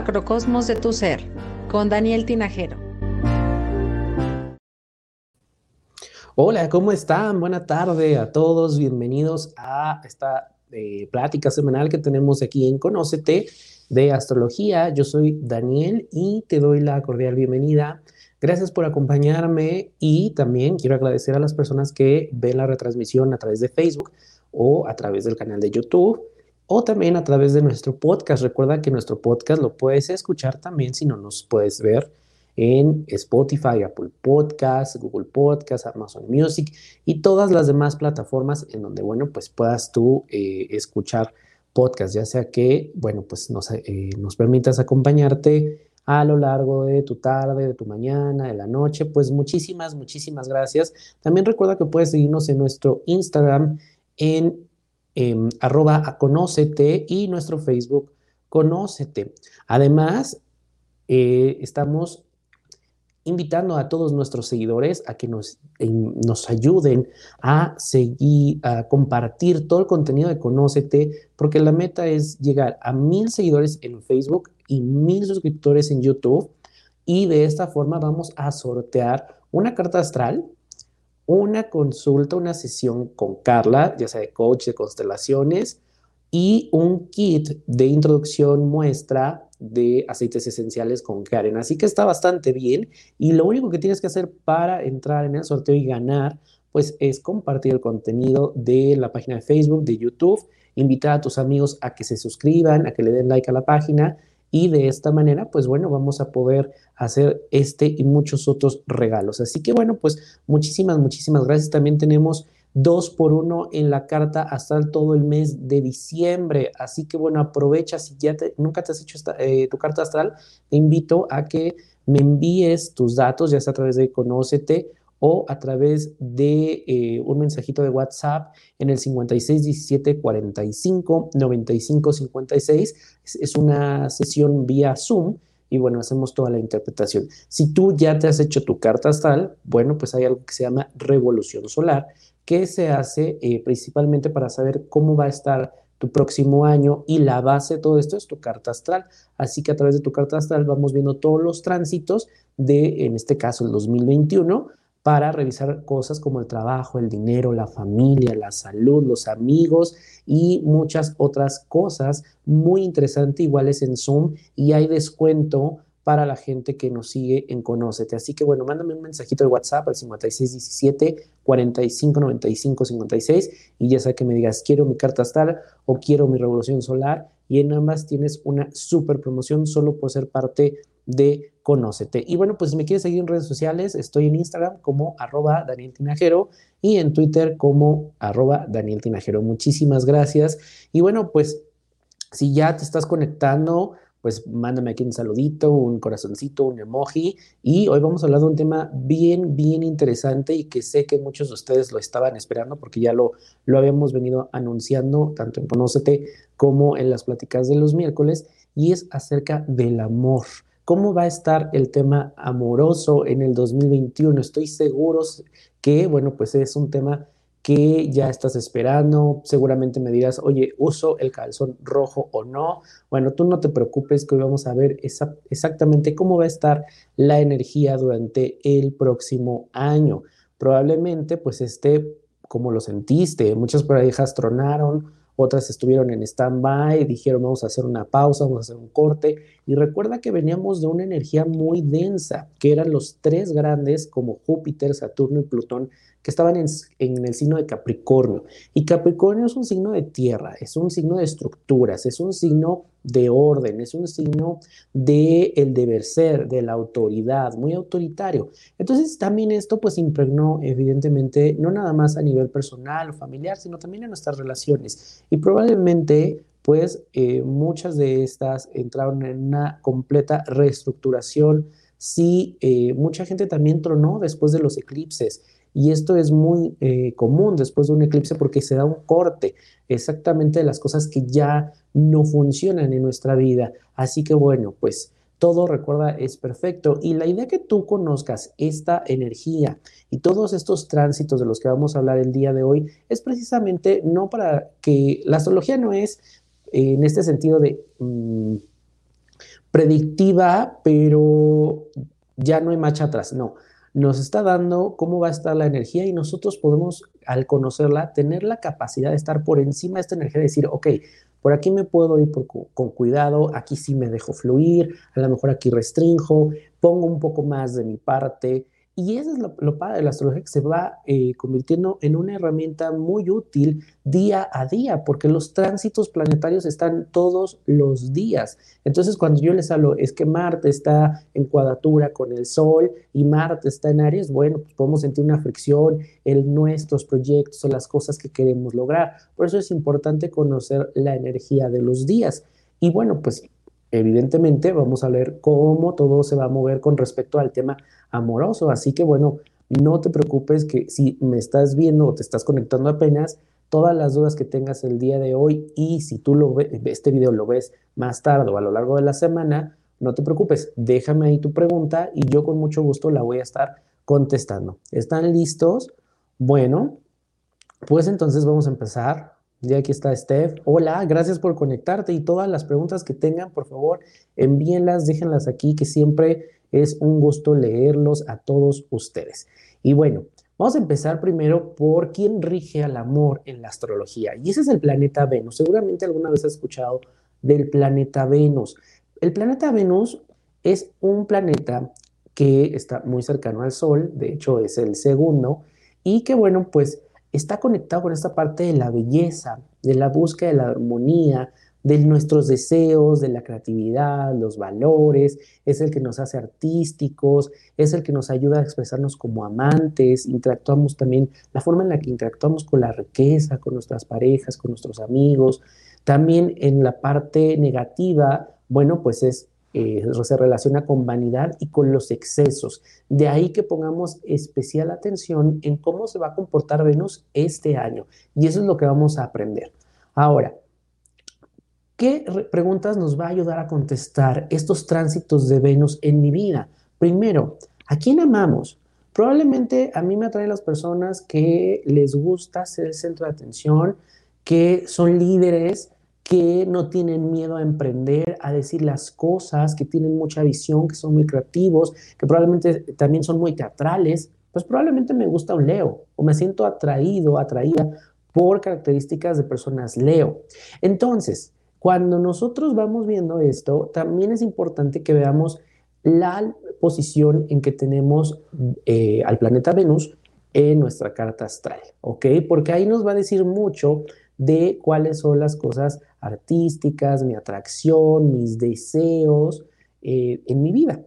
macrocosmos de tu ser con Daniel Tinajero. Hola, ¿cómo están? Buena tarde a todos. Bienvenidos a esta eh, plática semanal que tenemos aquí en Conócete de Astrología. Yo soy Daniel y te doy la cordial bienvenida. Gracias por acompañarme y también quiero agradecer a las personas que ven la retransmisión a través de Facebook o a través del canal de YouTube o también a través de nuestro podcast. Recuerda que nuestro podcast lo puedes escuchar también si no nos puedes ver en Spotify, Apple Podcasts, Google Podcasts, Amazon Music y todas las demás plataformas en donde, bueno, pues puedas tú eh, escuchar podcast, ya sea que, bueno, pues nos, eh, nos permitas acompañarte a lo largo de tu tarde, de tu mañana, de la noche, pues muchísimas, muchísimas gracias. También recuerda que puedes seguirnos en nuestro Instagram en eh, arroba conócete y nuestro Facebook Conócete. Además, eh, estamos invitando a todos nuestros seguidores a que nos, nos ayuden a seguir, a compartir todo el contenido de Conócete, porque la meta es llegar a mil seguidores en Facebook y mil suscriptores en YouTube. Y de esta forma vamos a sortear una carta astral una consulta, una sesión con Carla, ya sea de coach de constelaciones, y un kit de introducción muestra de aceites esenciales con Karen. Así que está bastante bien y lo único que tienes que hacer para entrar en el sorteo y ganar, pues es compartir el contenido de la página de Facebook, de YouTube, invitar a tus amigos a que se suscriban, a que le den like a la página y de esta manera, pues bueno, vamos a poder hacer este y muchos otros regalos. Así que bueno, pues muchísimas, muchísimas gracias. También tenemos dos por uno en la carta hasta todo el mes de diciembre. Así que bueno, aprovecha, si ya nunca te has hecho eh, tu carta astral, te invito a que me envíes tus datos, ya sea a través de Conócete o a través de eh, un mensajito de WhatsApp en el 56 17 45 95 56. Es, una sesión vía Zoom y bueno, hacemos toda la interpretación. Si tú ya te has hecho tu carta astral, bueno, pues hay algo que se llama revolución solar, que se hace eh, principalmente para saber cómo va a estar tu próximo año y la base de todo esto es tu carta astral. Así que a través de tu carta astral vamos viendo todos los tránsitos de, en este caso, el 2021 para revisar cosas como el trabajo, el dinero, la familia, la salud, los amigos y muchas otras cosas muy interesantes iguales en Zoom y hay descuento para la gente que nos sigue en Conócete. Así que bueno, mándame un mensajito de WhatsApp al 5617 4595 56 y ya sea que me digas quiero mi carta astral o quiero mi revolución solar y en ambas tienes una super promoción solo por ser parte de Conócete. Y bueno, pues si me quieres seguir en redes sociales, estoy en Instagram como arroba Daniel Tinajero y en Twitter como arroba Daniel Tinajero. Muchísimas gracias. Y bueno, pues si ya te estás conectando, pues mándame aquí un saludito, un corazoncito, un emoji. Y hoy vamos a hablar de un tema bien, bien interesante y que sé que muchos de ustedes lo estaban esperando porque ya lo, lo habíamos venido anunciando tanto en Conócete como en las pláticas de los miércoles y es acerca del amor. ¿Cómo va a estar el tema amoroso en el 2021? Estoy seguro que, bueno, pues es un tema que ya estás esperando. Seguramente me dirás, oye, ¿uso el calzón rojo o no? Bueno, tú no te preocupes que hoy vamos a ver exactamente cómo va a estar la energía durante el próximo año. Probablemente pues esté como lo sentiste, muchas parejas tronaron, otras estuvieron en stand-by, dijeron vamos a hacer una pausa, vamos a hacer un corte. Y recuerda que veníamos de una energía muy densa, que eran los tres grandes como Júpiter, Saturno y Plutón, que estaban en, el signo de Capricornio. Y Capricornio es un signo de tierra, es un signo de estructuras, es un signo de orden, es un signo de el deber ser, de la autoridad, muy autoritario. Entonces también esto pues impregnó evidentemente no nada más a nivel personal o familiar, sino también en nuestras relaciones. Y probablemente pues eh, muchas de estas entraron en una completa reestructuración. Sí, eh, mucha gente también tronó después de los eclipses. Y esto es muy eh, común después de un eclipse porque se da un corte exactamente de las cosas que ya no funcionan en nuestra vida. Así que bueno, pues todo recuerda es perfecto. Y la idea que tú conozcas esta energía y todos estos tránsitos de los que vamos a hablar el día de hoy es precisamente no para que la astrología no es en este sentido de... Mm, predictiva, pero ya no hay marcha atrás. No, nos está dando cómo va a estar la energía y nosotros podemos, al conocerla, tener la capacidad de estar por encima de esta energía, decir, ok, por aquí me puedo ir con cuidado, aquí sí me dejo fluir, a lo mejor aquí restringo, pongo un poco más de mi parte, y eso es lo, padre de la astrología, que se va eh, convirtiendo en una herramienta muy útil día a día, porque los tránsitos planetarios están todos los días. Entonces, cuando yo les hablo, es que Marte está en cuadratura con el Sol y Marte está en Aries, bueno, pues podemos sentir una fricción en nuestros proyectos o las cosas que queremos lograr. Por eso es importante conocer la energía de los días. Y bueno, pues evidentemente vamos a ver cómo todo se va a mover con respecto al tema amoroso. Así que bueno, no te preocupes que si me estás viendo o te estás conectando apenas, todas las dudas que tengas el día de hoy y si tú lo ves, este video lo ves más tarde o a lo largo de la semana, no te preocupes, déjame ahí tu pregunta y yo con mucho gusto la voy a estar contestando. ¿Están listos? Bueno, pues entonces vamos a empezar. Ya aquí está Steph. Hola, gracias por conectarte y todas las preguntas que tengan, por favor, envíenlas, déjenlas aquí, que siempre es un gusto leerlos a todos ustedes. Y bueno, vamos a empezar primero por quién rige al amor en la astrología. Y ese es el planeta Venus. Seguramente alguna vez has escuchado del planeta Venus. El planeta Venus es un planeta que está muy cercano al Sol, de hecho es el segundo, y que bueno, pues está conectado con esta parte de la belleza, de la búsqueda de la armonía, de nuestros deseos, de la creatividad, los valores, es el que nos hace artísticos, es el que nos ayuda a expresarnos como amantes, interactuamos también, la forma en la que interactuamos con la riqueza, con nuestras parejas, con nuestros amigos. También en la parte negativa, bueno, pues es eh, se relaciona con vanidad y con los excesos. De ahí que pongamos especial atención en cómo se va a comportar Venus este año. Y eso es lo que vamos a aprender. Ahora, ¿qué preguntas nos va a ayudar a contestar estos tránsitos de Venus en mi vida? Primero, ¿a quién amamos? Probablemente a mí me atraen las personas que les gusta ser el centro de atención, que son líderes, que no tienen miedo a emprender, a decir las cosas, que tienen mucha visión, que son muy creativos, que probablemente también son muy teatrales, pues probablemente me gusta un Leo o me siento atraído, atraída por características de personas Leo. Entonces, cuando nosotros vamos viendo esto, también es importante que veamos la posición en que tenemos eh, al planeta Venus en nuestra carta astral, ¿ok? Porque ahí nos va a decir mucho de cuáles son las cosas artísticas, mi atracción, mis deseos eh, en mi vida.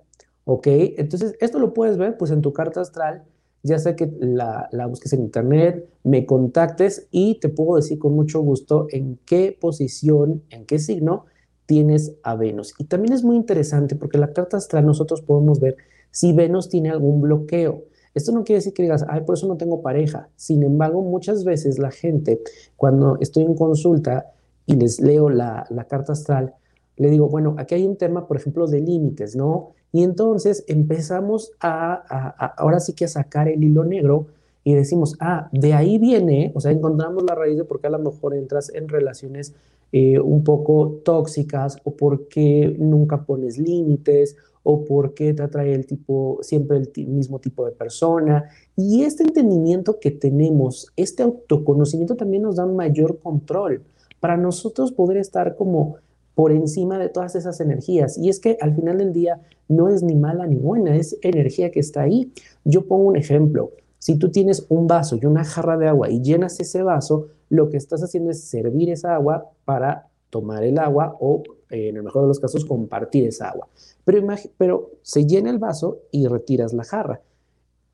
¿Ok? Entonces, esto lo puedes ver pues en tu carta astral, ya sea que la, la, busques en internet, me contactes y te puedo decir con mucho gusto en qué posición, en qué signo tienes a Venus. Y también es muy interesante porque la carta astral nosotros podemos ver si Venus tiene algún bloqueo. Esto no quiere decir que digas, ay, por eso no tengo pareja. Sin embargo, muchas veces la gente, cuando estoy en consulta y les leo la, carta astral, le digo, bueno, aquí hay un tema, por ejemplo, de límites, ¿no? Y entonces empezamos a, ahora sí que a sacar el hilo negro y decimos, ah, de ahí viene, o sea, encontramos la raíz de por qué a lo mejor entras en relaciones eh, un poco tóxicas o porque nunca pones límites o por qué te atrae el tipo, siempre el mismo tipo de persona. Y este entendimiento que tenemos, este autoconocimiento también nos da un mayor control para nosotros poder estar como por encima de todas esas energías. Y es que al final del día no es ni mala ni buena, es energía que está ahí. Yo pongo un ejemplo. Si tú tienes un vaso y una jarra de agua y llenas ese vaso, lo que estás haciendo es servir esa agua para tomar el agua o, eh, en el mejor de los casos, compartir esa agua. Pero, pero se llena el vaso y retiras la jarra.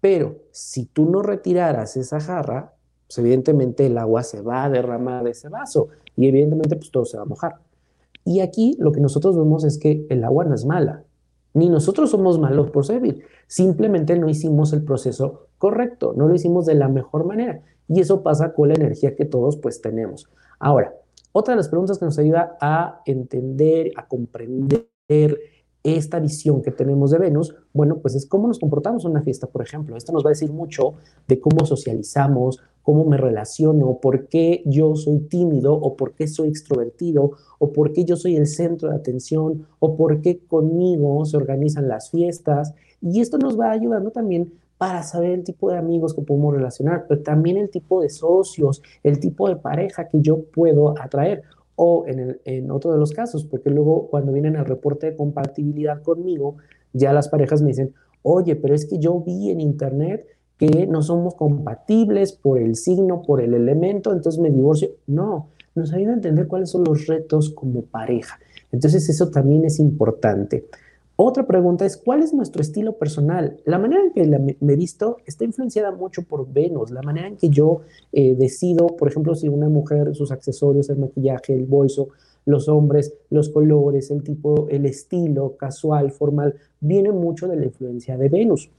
Pero si tú no retiraras esa jarra, pues evidentemente el agua se va a derramar de ese vaso y evidentemente pues todo se va a mojar. Y aquí lo que nosotros vemos es que el agua no es mala, ni nosotros somos malos por servir, simplemente no hicimos el proceso correcto, no lo hicimos de la mejor manera. Y eso pasa con la energía que todos pues tenemos. Ahora, otra de las preguntas que nos ayuda a entender, a comprender esta visión que tenemos de Venus, bueno, pues es cómo nos comportamos en una fiesta, por ejemplo. Esto nos va a decir mucho de cómo socializamos, cómo me relaciono, por qué yo soy tímido o por qué soy extrovertido o por qué yo soy el centro de atención o por qué conmigo se organizan las fiestas. Y esto nos va ayudando también para saber el tipo de amigos que podemos relacionar, pero también el tipo de socios, el tipo de pareja que yo puedo atraer o en, el, en otro de los casos, porque luego cuando vienen al reporte de compatibilidad conmigo, ya las parejas me dicen, oye, pero es que yo vi en internet que no somos compatibles por el signo, por el elemento, entonces me divorcio. No, nos ayuda a entender cuáles son los retos como pareja. Entonces eso también es importante. Otra pregunta es, ¿cuál es nuestro estilo personal? La manera en que me he visto está influenciada mucho por Venus, la manera en que yo eh, decido, por ejemplo, si una mujer, sus accesorios, el maquillaje, el bolso, los hombres, los colores, el tipo, el estilo casual, formal, viene mucho de la influencia de Venus.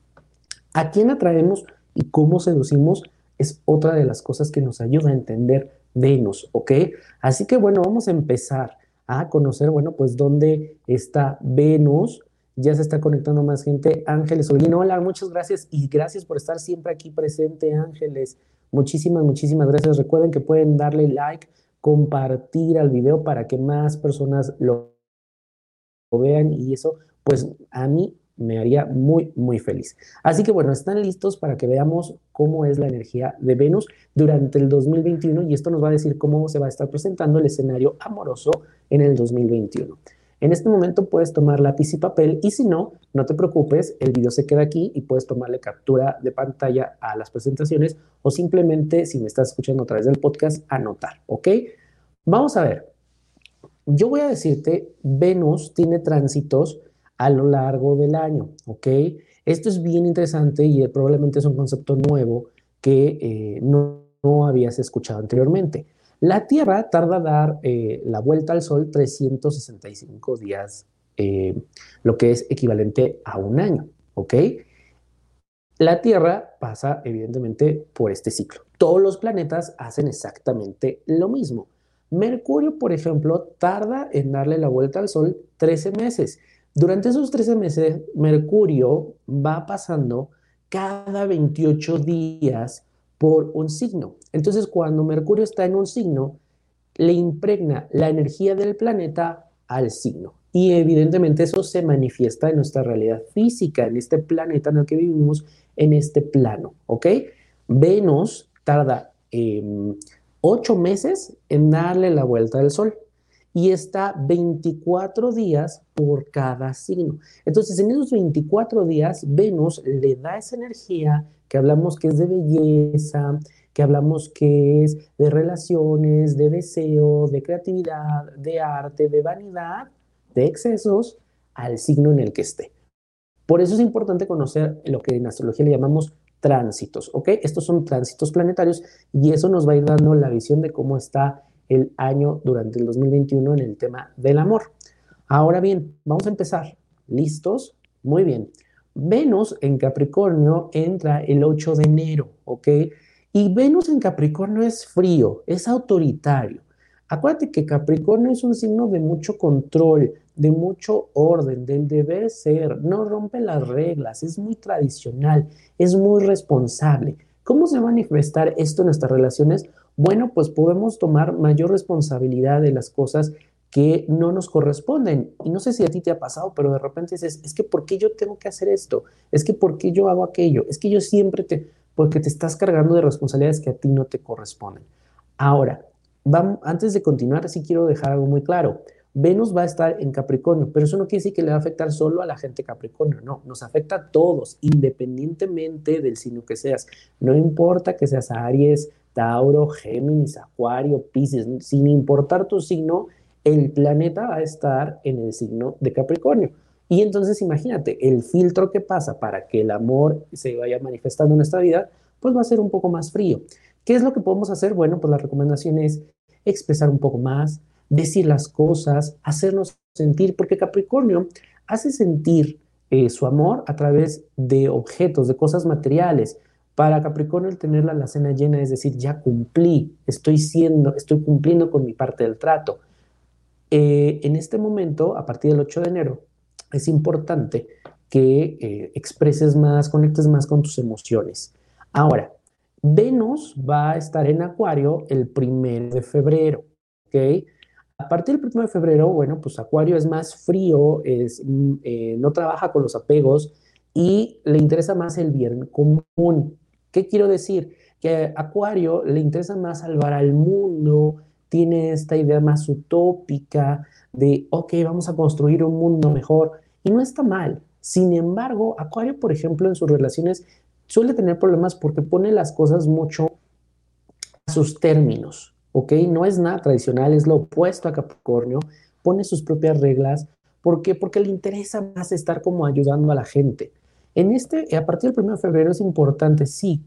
¿A quién atraemos y cómo seducimos? Es otra de las cosas que nos ayuda a entender Venus, ¿ok? Así que bueno, vamos a empezar a conocer, bueno, pues dónde está Venus, ya se está conectando más gente. Ángeles Olguín, hola, muchas gracias y gracias por estar siempre aquí presente, Ángeles. Muchísimas, muchísimas gracias. Recuerden que pueden darle like, compartir al video para que más personas lo, vean y eso, pues a mí me haría muy, muy feliz. Así que bueno, están listos para que veamos cómo es la energía de Venus durante el 2021 y esto nos va a decir cómo se va a estar presentando el escenario amoroso en el 2021. En este momento puedes tomar lápiz y papel y si no, no te preocupes, el video se queda aquí y puedes tomarle captura de pantalla a las presentaciones o simplemente, si me estás escuchando a través del podcast, anotar, ¿ok? Vamos a ver. Yo voy a decirte, Venus tiene tránsitos a lo largo del año, ¿ok? Esto es bien interesante y probablemente es un concepto nuevo que eh, no, no habías escuchado anteriormente. La Tierra tarda dar eh, la vuelta al Sol 365 días, eh, lo que es equivalente a un año, ¿ok? La Tierra pasa evidentemente por este ciclo. Todos los planetas hacen exactamente lo mismo. Mercurio, por ejemplo, tarda en darle la vuelta al Sol 13 meses. Durante esos 13 meses, Mercurio va pasando cada 28 días por un signo. Entonces, cuando Mercurio está en un signo, le impregna la energía del planeta al signo. Y evidentemente eso se manifiesta en nuestra realidad física, en este planeta en el que vivimos, en este plano, ¿ok? Venus tarda em, ocho meses en darle la vuelta al Sol y está 24 días por cada signo. Entonces, en esos 24 días, Venus le da esa energía que hablamos que es de belleza, que hablamos que es de relaciones, de deseo, de creatividad, de arte, de vanidad, de excesos, al signo en el que esté. Por eso es importante conocer lo que en astrología le llamamos tránsitos, ¿ok? Estos son tránsitos planetarios y eso nos va a ir dando la visión de cómo está el año durante el 2021 en el tema del amor. Ahora bien, vamos a empezar. ¿Listos? Muy bien. Venus en Capricornio entra el 8 de enero, ¿ok? Y Venus en Capricornio es frío, es autoritario. Acuérdate que Capricornio es un signo de mucho control, de mucho orden, del deber ser, no rompe las reglas, es muy tradicional, es muy responsable. ¿Cómo se va a manifestar esto en nuestras relaciones? Bueno, pues podemos tomar mayor responsabilidad de las cosas que no nos corresponden. Y no sé si a ti te ha pasado, pero de repente dices, es que ¿por qué yo tengo que hacer esto? Es que ¿por qué yo hago aquello? Es que yo siempre te, porque te estás cargando de responsabilidades que a ti no te corresponden. Ahora, vamos, antes de continuar, sí quiero dejar algo muy claro. Venus va a estar en Capricornio, pero eso no quiere decir que le va a afectar solo a la gente Capricornio, no, nos afecta a todos, independientemente del signo que seas. No importa que seas Aries, Tauro, Géminis, Acuario, Pisces, sin importar tu signo, el planeta va a estar en el signo de Capricornio. Y entonces imagínate, el filtro que pasa para que el amor se vaya manifestando en nuestra vida, pues va a ser un poco más frío. ¿Qué es lo que podemos hacer? Bueno, pues la recomendación es expresar un poco más, decir las cosas, hacernos sentir, porque Capricornio hace sentir eh, su amor a través de objetos, de cosas materiales. Para Capricornio el tener la cena llena es decir, ya cumplí, estoy siendo, estoy cumpliendo con mi parte del trato. Eh, en este momento, a partir del 8 de enero, es importante que eh, expreses más, conectes más con tus emociones. Ahora, Venus va a estar en Acuario el primero de febrero, ¿ok? A partir del primero de febrero, bueno, pues Acuario es más frío, es, mm, eh, no trabaja con los apegos y le interesa más el bien común. ¿Qué quiero decir? Que a Acuario le interesa más salvar al mundo, tiene esta idea más utópica de, ok, vamos a construir un mundo mejor. Y no está mal. Sin embargo, Acuario, por ejemplo, en sus relaciones suele tener problemas porque pone las cosas mucho a sus términos, ¿ok? No es nada tradicional, es lo opuesto a Capricornio, pone sus propias reglas. ¿Por qué? Porque le interesa más estar como ayudando a la gente. En este, a partir del 1 de febrero es importante, sí,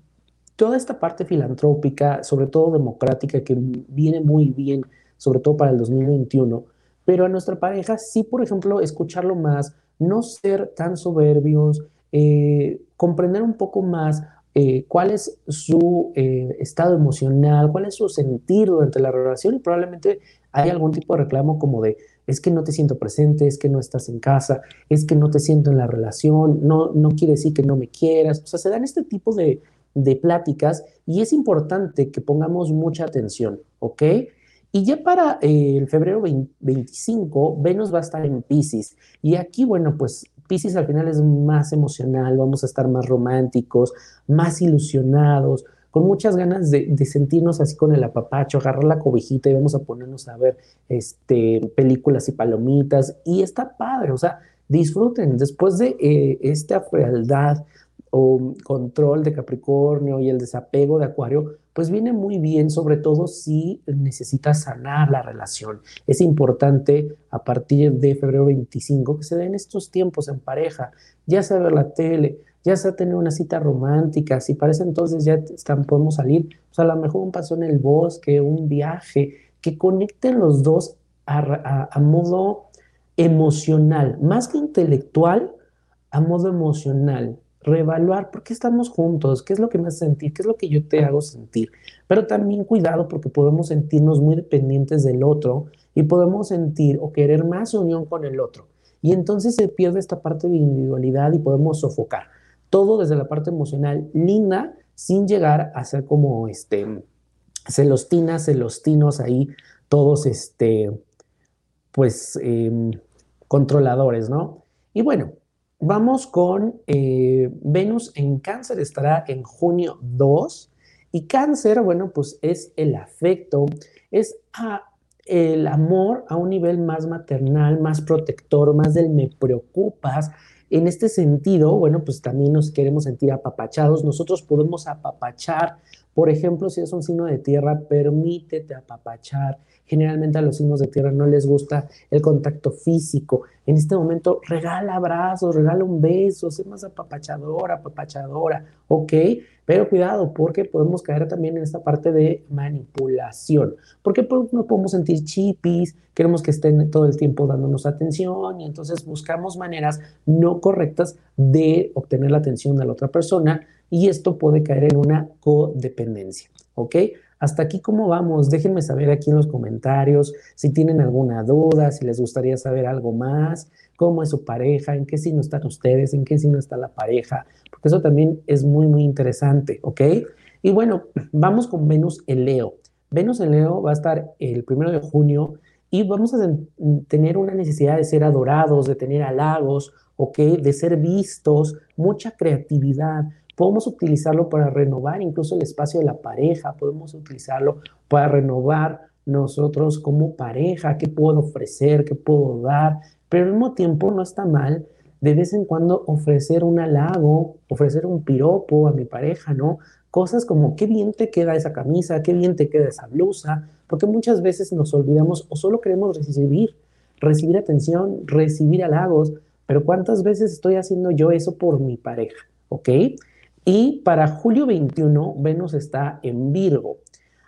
toda esta parte filantrópica, sobre todo democrática, que viene muy bien, sobre todo para el 2021, pero a nuestra pareja sí, por ejemplo, escucharlo más, no ser tan soberbios, eh, comprender un poco más eh, cuál es su eh, estado emocional, cuál es su sentir durante la relación y probablemente hay algún tipo de reclamo como de es que no te siento presente, es que no estás en casa, es que no te siento en la relación, no, no quiere decir que no me quieras. O sea, se dan este tipo de, de pláticas y es importante que pongamos mucha atención, ¿ok? Y ya para eh, el febrero 25, Venus va a estar en Pisces. Y aquí, bueno, pues Pisces al final es más emocional, vamos a estar más románticos, más ilusionados, con muchas ganas de, sentirnos así con el apapacho, agarrar la cobijita y vamos a ponernos a ver este, películas y palomitas. Y está padre, o sea, disfruten. Después de eh, esta frialdad o control de Capricornio y el desapego de Acuario, pues viene muy bien, sobre todo si necesitas sanar la relación. Es importante a partir de febrero 25 que se den estos tiempos en pareja, ya sea ver la tele, ya sea tener una cita romántica, si parece entonces ya están, podemos salir, pues a lo mejor un paso en el bosque, un viaje, que conecten los dos a modo emocional, más que intelectual, a modo emocional reevaluar por qué estamos juntos, qué es lo que me hace sentir, qué es lo que yo te hago sentir. Pero también cuidado porque podemos sentirnos muy dependientes del otro y podemos sentir o querer más unión con el otro. Y entonces se pierde esta parte de individualidad y podemos sofocar. Todo desde la parte emocional linda sin llegar a ser como este celostinas, celostinos ahí, todos este, pues em, controladores, ¿no? Y bueno, Vamos con eh, Venus en cáncer, estará en junio 2. Y cáncer, bueno, pues es el afecto, es el amor a un nivel más maternal, más protector, más del me preocupas. En este sentido, bueno, pues también nos queremos sentir apapachados. Nosotros podemos apapachar, por ejemplo, si es un signo de tierra, permítete apapachar Generalmente a los signos de tierra no les gusta el contacto físico. En este momento regala abrazos, regala un beso, sé más apapachadora, apapachadora, ¿ok? Pero cuidado, porque podemos caer también en esta parte de manipulación. Porque no podemos sentir chipis, queremos que estén todo el tiempo dándonos atención y entonces buscamos maneras no correctas de obtener la atención de la otra persona y esto puede caer en una codependencia, ¿ok? Hasta aquí, ¿cómo vamos? Déjenme saber aquí en los comentarios si tienen alguna duda, si les gustaría saber algo más, cómo es su pareja, en qué signo están ustedes, en qué signo está la pareja, porque eso también es muy, muy interesante, ¿ok? Y bueno, vamos con Venus en Leo. Venus en Leo va a estar el primero de junio y vamos a tener una necesidad de ser adorados, de tener halagos, ¿ok? De ser vistos, mucha creatividad, Podemos utilizarlo para renovar incluso el espacio de la pareja, podemos utilizarlo para renovar nosotros como pareja, qué puedo ofrecer, qué puedo dar, pero al mismo tiempo no está mal de vez en cuando ofrecer un halago, ofrecer un piropo a mi pareja, ¿no? Cosas como qué bien te queda esa camisa, qué bien te queda esa blusa, porque muchas veces nos olvidamos o solo queremos recibir, recibir atención, recibir halagos, pero ¿cuántas veces estoy haciendo yo eso por mi pareja? ¿Ok? Y para julio 21, Venus está en Virgo.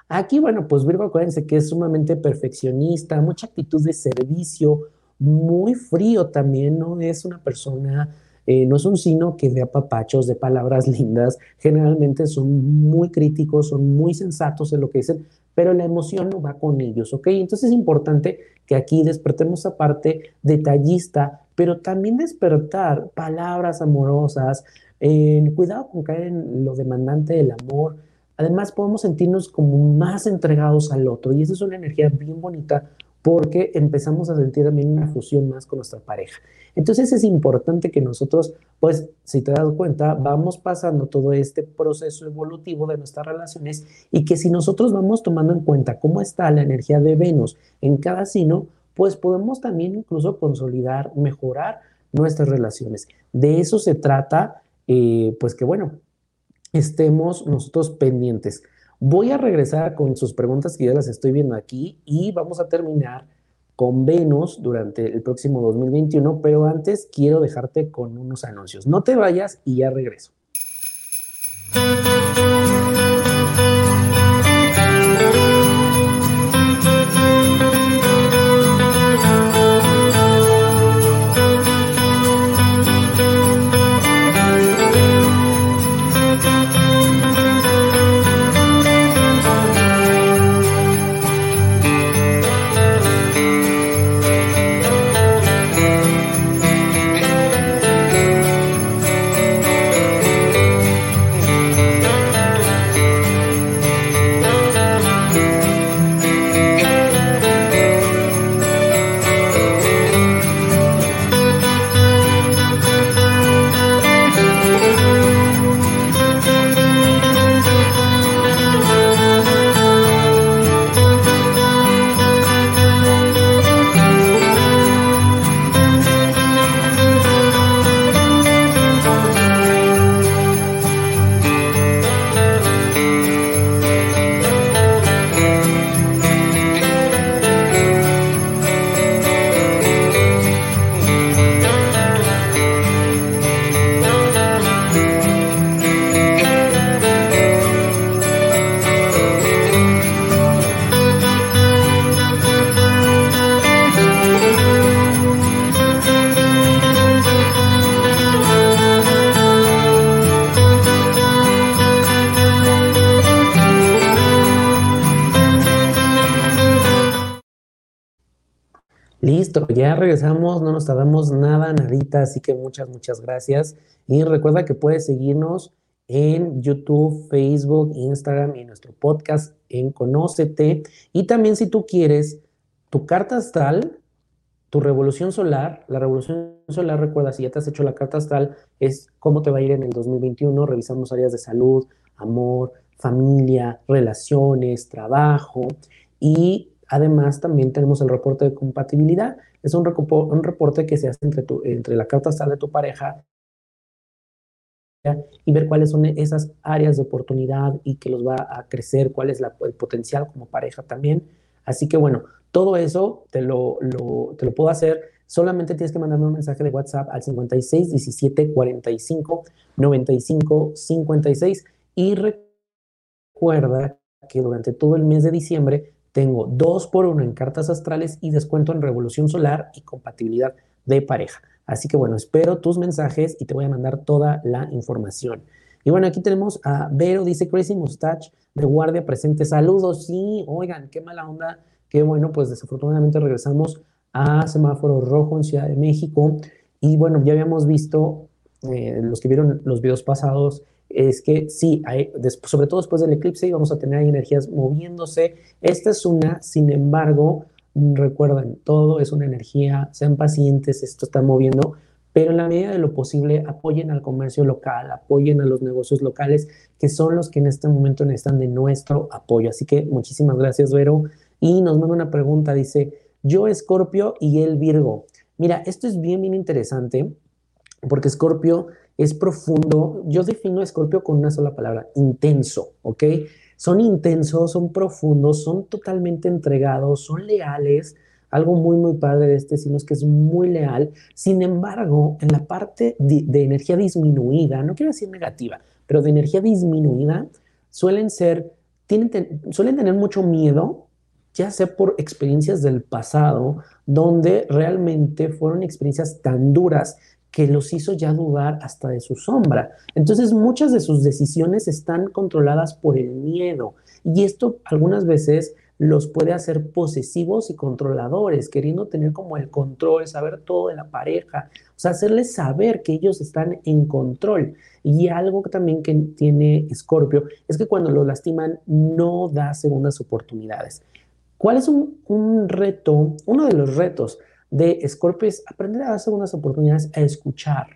Aquí, bueno, pues Virgo, acuérdense que es sumamente perfeccionista, mucha actitud de servicio, muy frío también, no es una persona, eh, no es un signo que dé papachos de palabras lindas, generalmente son muy críticos, son muy sensatos en lo que dicen, pero la emoción no va con ellos, ¿ok? Entonces es importante que aquí despertemos esa parte detallista, pero también despertar palabras amorosas, cuidado con caer en lo demandante del amor. Además, podemos sentirnos como más entregados al otro y esa es una energía bien bonita porque empezamos a sentir también una fusión más con nuestra pareja. Entonces es importante que nosotros, pues, si te das cuenta, vamos pasando todo este proceso evolutivo de nuestras relaciones y que si nosotros vamos tomando en cuenta cómo está la energía de Venus en cada signo, pues podemos también incluso consolidar, mejorar nuestras relaciones. De eso se trata, eh, pues que bueno, estemos nosotros pendientes. Voy a regresar con sus preguntas que ya las estoy viendo aquí y vamos a terminar con Venus durante el próximo 2021, pero antes quiero dejarte con unos anuncios. No te vayas y ya regreso. Listo, ya regresamos, no nos tardamos nada, nadita, así que muchas, muchas gracias. Y recuerda que puedes seguirnos en YouTube, Facebook, Instagram y nuestro podcast en Conócete. Y también si tú quieres tu carta astral, tu revolución solar, la revolución solar, recuerda, si ya te has hecho la carta astral, es cómo te va a ir en el 2021. Revisamos áreas de salud, amor, familia, relaciones, trabajo y Además, también tenemos el reporte de compatibilidad. Es un, un reporte que se hace entre, entre la carta astral de tu pareja y ver cuáles son esas áreas de oportunidad y que los va a crecer, cuál es el potencial como pareja también. Así que bueno, todo eso te lo, te lo puedo hacer. Solamente tienes que mandarme un mensaje de WhatsApp al 56 17 45 95 56 y recuerda que durante todo el mes de diciembre tengo dos por uno en cartas astrales y descuento en revolución solar y compatibilidad de pareja. Así que bueno, espero tus mensajes y te voy a mandar toda la información. Y bueno, aquí tenemos a Vero, dice Crazy Mustache de Guardia Presente. Saludos, sí, oigan, qué mala onda. Qué bueno, pues desafortunadamente regresamos a semáforo rojo en Ciudad de México. Y bueno, ya habíamos visto, eh, los que vieron los videos pasados, es que sí, hay, sobre todo después del eclipse, vamos a tener energías moviéndose. Esta es una, sin embargo, recuerden, todo es una energía, sean pacientes, esto está moviendo, pero en la medida de lo posible apoyen al comercio local, apoyen a los negocios locales, que son los que en este momento necesitan de nuestro apoyo. Así que muchísimas gracias, Vero. Y nos manda una pregunta, dice, yo Escorpio y él Virgo. Mira, esto es bien, bien interesante, porque Escorpio es profundo. Yo defino a Escorpio con una sola palabra, intenso, ¿ok? Son intensos, son profundos, son totalmente entregados, son leales. Algo muy, muy padre de este signo es que es muy leal. Sin embargo, en la parte de, energía disminuida, no quiero decir negativa, pero de energía disminuida, suelen ser, tienen, suelen tener mucho miedo, ya sea por experiencias del pasado, donde realmente fueron experiencias tan duras que los hizo ya dudar hasta de su sombra. Entonces muchas de sus decisiones están controladas por el miedo y esto algunas veces los puede hacer posesivos y controladores, queriendo tener como el control, saber todo de la pareja, o sea, hacerles saber que ellos están en control. Y algo también que tiene Scorpio es que cuando lo lastiman no da segundas oportunidades. ¿Cuál es un, un reto? Uno de los retos de Scorpio es aprender a dar segundas oportunidades a escuchar.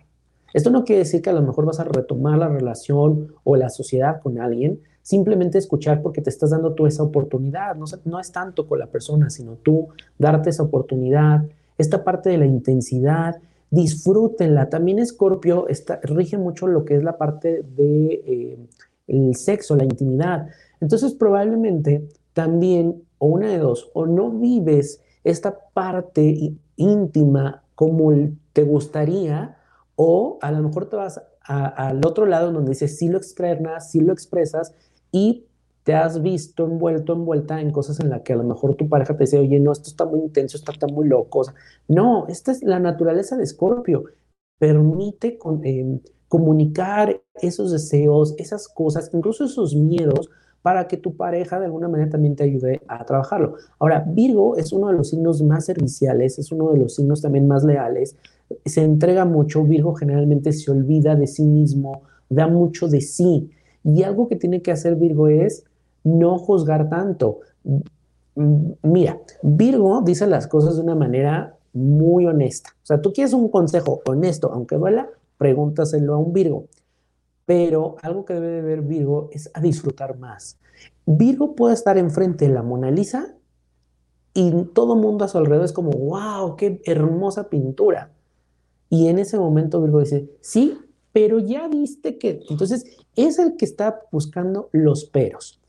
Esto no quiere decir que a lo mejor vas a retomar la relación o la sociedad con alguien, simplemente escuchar porque te estás dando tú esa oportunidad. No, no es tanto con la persona, sino tú darte esa oportunidad, esta parte de la intensidad, disfrútenla. También Scorpio rige mucho lo que es la parte de eh, el sexo, la intimidad. Entonces probablemente también, o una de dos, o no vives esta parte íntima como te gustaría, o a lo mejor te vas al otro lado donde dices, sí lo externas, sí lo expresas, y te has visto envuelto, envuelta en cosas en las que a lo mejor tu pareja te dice, oye, no, esto está muy intenso, esto está muy loco. no, esta es la naturaleza de Escorpio. Permite em, comunicar esos deseos, esas cosas, incluso esos miedos, para que tu pareja de alguna manera también te ayude a trabajarlo. Ahora, Virgo es uno de los signos más serviciales, es uno de los signos también más leales, se entrega mucho, Virgo generalmente se olvida de sí mismo, da mucho de sí. Y algo que tiene que hacer Virgo es no juzgar tanto. Mira, Virgo dice las cosas de una manera muy honesta. O sea, tú quieres un consejo honesto, aunque duela, pregúntaselo a un Virgo. Pero algo que debe de ver Virgo es a disfrutar más. Virgo puede estar enfrente de la Mona Lisa y todo mundo a su alrededor es como, wow, qué hermosa pintura. Y en ese momento Virgo dice, sí, pero ya viste que, entonces es el que está buscando los peros.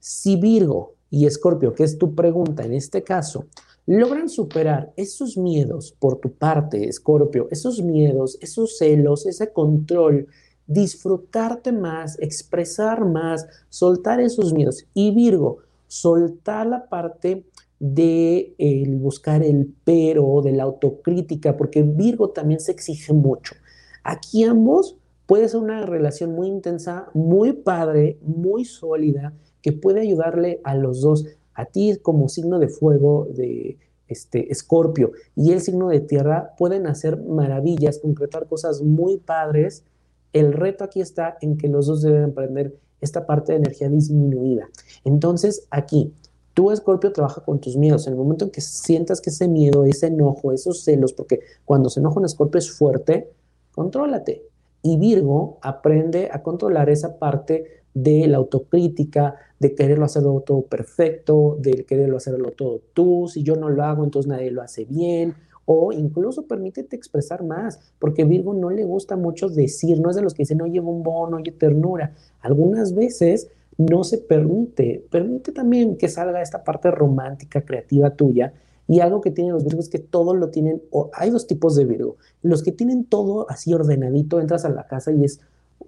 Si Virgo y Escorpio, que es tu pregunta en este caso, logran superar esos miedos por tu parte, Escorpio, esos miedos, esos celos, ese control, disfrutarte más, expresar más, soltar esos miedos. Y Virgo, soltar la parte de buscar el pero, de la autocrítica, porque Virgo también se exige mucho. Aquí ambos puede ser una relación muy intensa, muy padre, muy sólida, que puede ayudarle a los dos, a ti como signo de fuego de este Escorpio y el signo de tierra pueden hacer maravillas, concretar cosas muy padres. El reto aquí está en que los dos deben aprender esta parte de energía disminuida. Entonces, aquí, tú, Escorpio, trabaja con tus miedos. En el momento en que sientas que ese miedo, ese enojo, esos celos, porque cuando se enoja un Escorpio es fuerte, contrólate. Y Virgo aprende a controlar esa parte de la autocrítica, de quererlo hacerlo todo perfecto, de quererlo hacerlo todo tú, si yo no lo hago, entonces nadie lo hace bien, o incluso permítete expresar más, porque Virgo no le gusta mucho decir, no es de los que dicen, oye bombón, oye ternura, algunas veces no se permite, permite también que salga esta parte romántica, creativa tuya, y algo que tienen los Virgos es que todo lo tienen, o hay dos tipos de Virgo. Los que tienen todo así ordenadito, entras a la casa y es,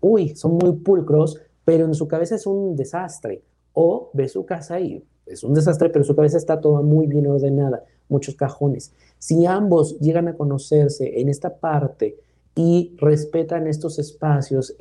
uy, son muy pulcros, pero en su cabeza es un desastre. O ves su casa y es un desastre, pero su cabeza está toda muy bien ordenada, muchos cajones. Si ambos llegan a conocerse en esta parte y respetan estos espacios,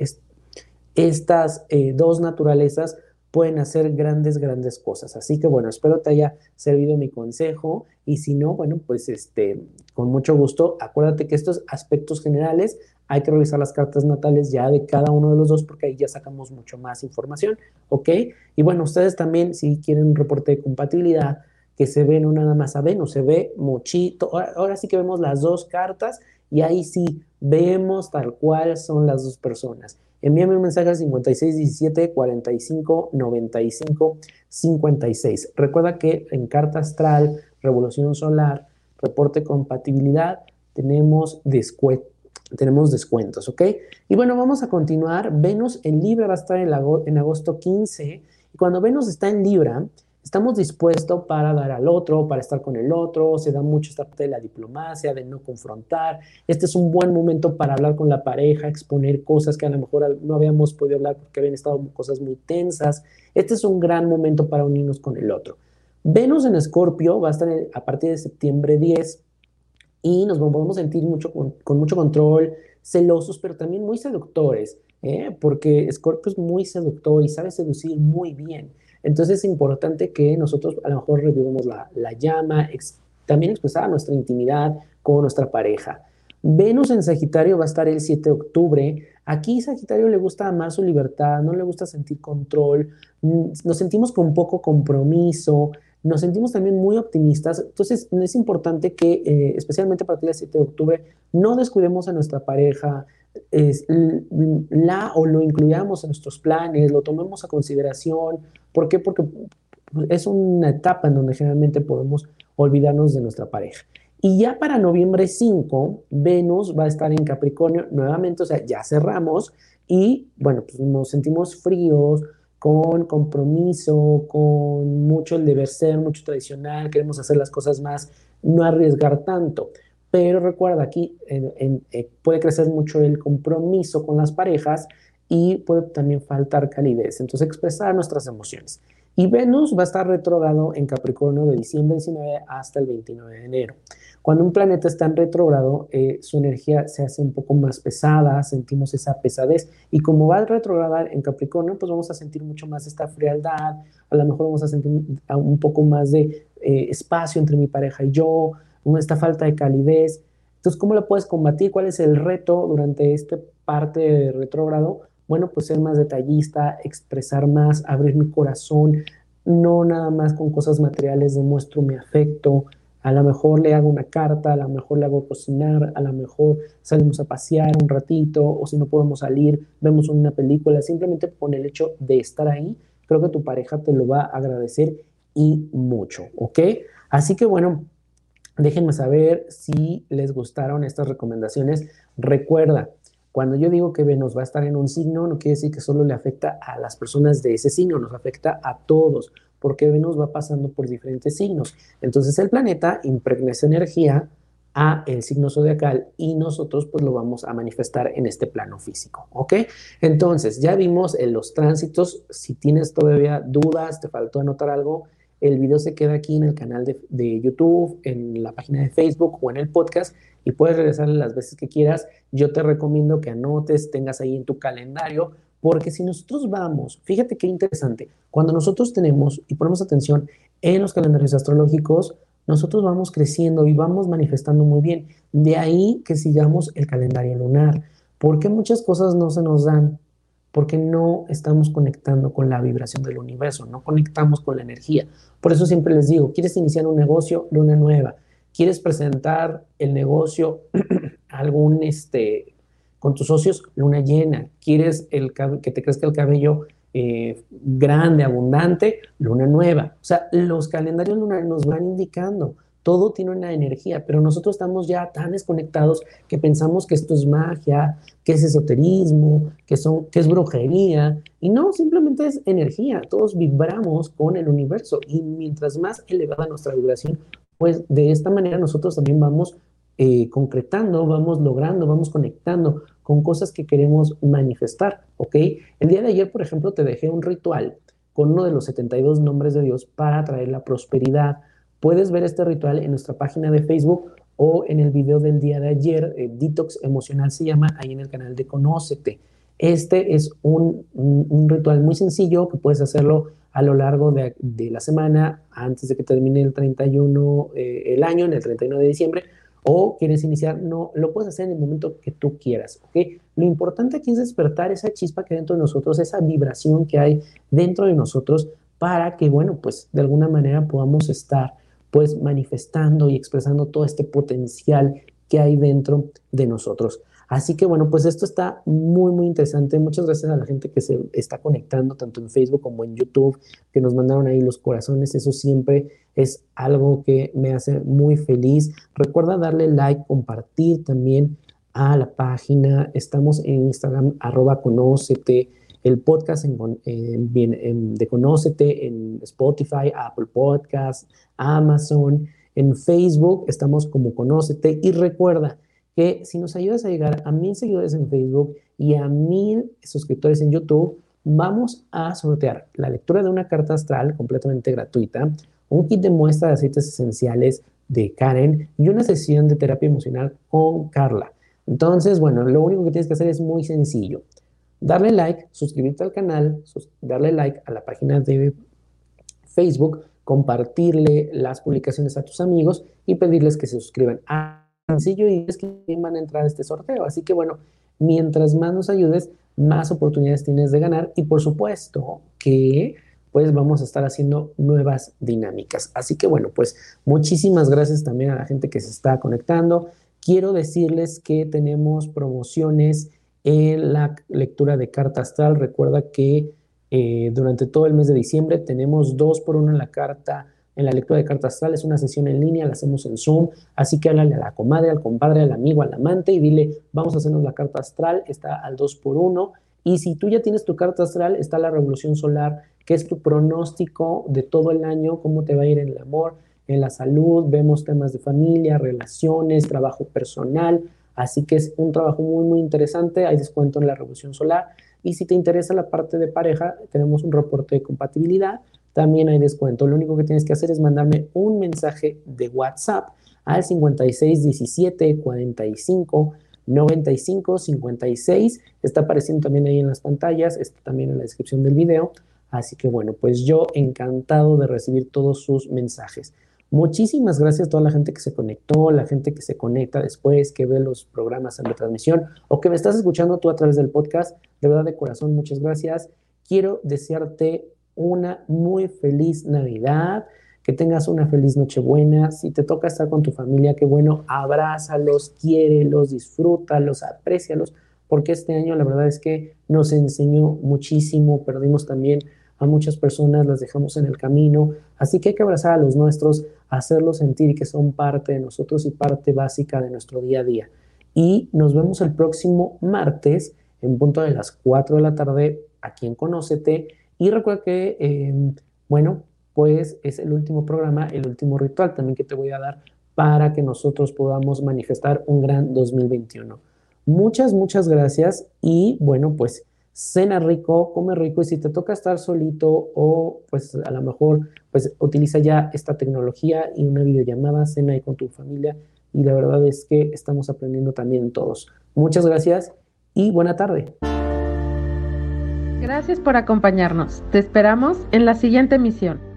estas eh, dos naturalezas, pueden hacer grandes, grandes cosas. Así que bueno, espero te haya servido mi consejo y si no, bueno, pues este, con mucho gusto, acuérdate que estos aspectos generales hay que revisar las cartas natales ya de cada uno de los dos porque ahí ya sacamos mucho más información, ¿ok? Y bueno, ustedes también si quieren un reporte de compatibilidad que se ve no nada más a Venus, se ve muchito, ahora sí que vemos las dos cartas y ahí sí vemos tal cual son las dos personas. Envíame un mensaje al 5617 45 95 56. Recuerda que en Carta Astral, Revolución Solar, Reporte Compatibilidad, tenemos, tenemos descuentos, ¿ok? Y bueno, vamos a continuar. Venus en Libra va a estar en agosto 15. Y cuando Venus está en Libra, estamos dispuestos para dar al otro, para estar con el otro, se da mucho esta parte de la diplomacia, de no confrontar. Este es un buen momento para hablar con la pareja, exponer cosas que a lo mejor no habíamos podido hablar porque habían estado cosas muy tensas. Este es un gran momento para unirnos con el otro. Venus en Escorpio va a estar a partir de septiembre 10 y nos podemos sentir mucho con, mucho control, celosos, pero también muy seductores, ¿eh? porque Escorpio es muy seductor y sabe seducir muy bien. Entonces es importante que nosotros a lo mejor revivamos la, llama, también expresar nuestra intimidad con nuestra pareja. Venus en Sagitario va a estar el 7 de octubre. Aquí Sagitario le gusta amar su libertad, no le gusta sentir control, mm, nos sentimos con poco compromiso, nos sentimos también muy optimistas. Entonces es importante que, eh, especialmente a partir del 7 de octubre, no descuidemos a nuestra pareja, es, la o lo incluyamos en nuestros planes, lo tomemos a consideración. ¿Por qué? Porque es una etapa en donde generalmente podemos olvidarnos de nuestra pareja. Y ya para noviembre 5, Venus va a estar en Capricornio nuevamente, o sea, ya cerramos y bueno, pues nos sentimos fríos, con compromiso, con mucho el deber ser, mucho tradicional, queremos hacer las cosas más, no arriesgar tanto. Pero recuerda, aquí eh, puede crecer mucho el compromiso con las parejas y puede también faltar calidez. Entonces, expresar nuestras emociones. Y Venus va a estar retrogrado en Capricornio de diciembre 19 hasta el 29 de enero. Cuando un planeta está en retrógrado, eh, su energía se hace un poco más pesada, sentimos esa pesadez. Y como va a retrogradar en Capricornio, pues vamos a sentir mucho más esta frialdad, a lo mejor vamos a sentir un poco más de eh, espacio entre mi pareja y yo, esta falta de calidez. Entonces, ¿cómo lo puedes combatir? ¿Cuál es el reto durante esta parte de retrógrado? Bueno, pues ser más detallista, expresar más, abrir mi corazón, no nada más con cosas materiales demuestro mi afecto, a lo mejor le hago una carta, a lo mejor le hago cocinar, a lo mejor salimos a pasear un ratito o si no podemos salir, vemos una película, simplemente con el hecho de estar ahí, creo que tu pareja te lo va a agradecer y mucho, ¿ok? Así que bueno, déjenme saber si les gustaron estas recomendaciones. Recuerda, cuando yo digo que Venus va a estar en un signo, no quiere decir que solo le afecta a las personas de ese signo, nos afecta a todos porque Venus va pasando por diferentes signos. Entonces el planeta impregna esa energía a el signo zodiacal y nosotros pues lo vamos a manifestar en este plano físico, ¿ok? Entonces ya vimos en los tránsitos, si tienes todavía dudas, te faltó anotar algo, el video se queda aquí en el canal de, YouTube, en la página de Facebook o en el podcast y puedes regresar las veces que quieras. Yo te recomiendo que anotes, tengas ahí en tu calendario porque si nosotros vamos, fíjate qué interesante, cuando nosotros tenemos y ponemos atención en los calendarios astrológicos, nosotros vamos creciendo y vamos manifestando muy bien. De ahí que sigamos el calendario lunar. porque muchas cosas no se nos dan? Porque no estamos conectando con la vibración del universo, no conectamos con la energía. Por eso siempre les digo, ¿quieres iniciar un negocio? Luna nueva. ¿Quieres presentar el negocio algún este, con tus socios, luna llena. ¿Quieres el, que te crezca el cabello eh, grande, abundante? Luna nueva. O sea, los calendarios lunares nos van indicando. Todo tiene una energía, pero nosotros estamos ya tan desconectados que pensamos que esto es magia, que es esoterismo, que, es brujería. Y no, simplemente es energía. Todos vibramos con el universo. Y mientras más elevada nuestra vibración, pues de esta manera nosotros también vamos eh, concretando, vamos logrando, vamos conectando con cosas que queremos manifestar, ¿ok? El día de ayer, por ejemplo, te dejé un ritual con uno de los 72 nombres de Dios para traer la prosperidad. Puedes ver este ritual en nuestra página de Facebook o en el video del día de ayer, eh, Detox Emocional se llama, ahí en el canal de Conócete. Este es un, ritual muy sencillo que puedes hacerlo a lo largo de, la semana, antes de que termine el 31, eh, el año, en el 31 de diciembre, o quieres iniciar, no, lo puedes hacer en el momento que tú quieras, ¿ok? Lo importante aquí es despertar esa chispa que hay dentro de nosotros, esa vibración que hay dentro de nosotros para que, bueno, pues de alguna manera podamos estar pues manifestando y expresando todo este potencial que hay dentro de nosotros. Así que bueno, pues esto está muy, muy interesante. Muchas gracias a la gente que se está conectando tanto en Facebook como en YouTube, que nos mandaron ahí los corazones. Eso siempre es algo que me hace muy feliz. Recuerda darle like, compartir también a la página. Estamos en Instagram, arroba conócete. El podcast en, de Conócete en Spotify, Apple Podcasts, Amazon. En Facebook estamos como Conócete. Y recuerda, que si nos ayudas a llegar a mil seguidores en Facebook y a mil suscriptores en YouTube, vamos a sortear la lectura de una carta astral completamente gratuita, un kit de muestra de aceites esenciales de Karen y una sesión de terapia emocional con Carla. Entonces, bueno, lo único que tienes que hacer es muy sencillo. Darle like, suscribirte al canal, darle like a la página de Facebook, compartirle las publicaciones a tus amigos y pedirles que se suscriban. Ah, sencillo y es que van a entrar a este sorteo. Así que bueno, mientras más nos ayudes, más oportunidades tienes de ganar y por supuesto que pues vamos a estar haciendo nuevas dinámicas. Así que bueno, pues muchísimas gracias también a la gente que se está conectando. Quiero decirles que tenemos promociones en la lectura de carta astral. Recuerda que eh, durante todo el mes de diciembre tenemos dos por uno en la carta, en la lectura de carta astral. Es una sesión en línea, la hacemos en Zoom. Así que háblale a la comadre, al compadre, al amigo, al amante y dile, vamos a hacernos la carta astral. Está al dos por uno. Y si tú ya tienes tu carta astral, está la revolución solar, que es tu pronóstico de todo el año, cómo te va a ir en el amor, en la salud, vemos temas de familia, relaciones, trabajo personal. Así que es un trabajo muy, muy interesante. Hay descuento en la revolución solar. Y si te interesa la parte de pareja, tenemos un reporte de compatibilidad. También hay descuento. Lo único que tienes que hacer es mandarme un mensaje de WhatsApp al 56 17 45 95 56. Está apareciendo también ahí en las pantallas, está también en la descripción del video. Así que bueno, pues yo encantado de recibir todos sus mensajes. Muchísimas gracias a toda la gente que se conectó, la gente que se conecta después, que ve los programas en retransmisión o que me estás escuchando tú a través del podcast. De verdad, de corazón, muchas gracias. Quiero desearte una muy feliz Navidad que tengas una feliz Nochebuena. Si te toca estar con tu familia, qué bueno, abrázalos, quiérelos, disfrútalos, aprécialos, porque este año la verdad es que nos enseñó muchísimo, perdimos también a muchas personas, las dejamos en el camino, así que hay que abrazar a los nuestros, hacerlos sentir que son parte de nosotros y parte básica de nuestro día a día. Y nos vemos el próximo martes en punto de las 4 de la tarde aquí en Conócete. Y recuerda que, eh, bueno, pues es el último programa, el último ritual también que te voy a dar para que nosotros podamos manifestar un gran 2021. Muchas, muchas gracias y bueno, pues cena rico, come rico y si te toca estar solito o pues a lo mejor pues utiliza ya esta tecnología y una videollamada, cena ahí con tu familia y la verdad es que estamos aprendiendo también todos. Muchas gracias y buena tarde. Gracias por acompañarnos. Te esperamos en la siguiente emisión.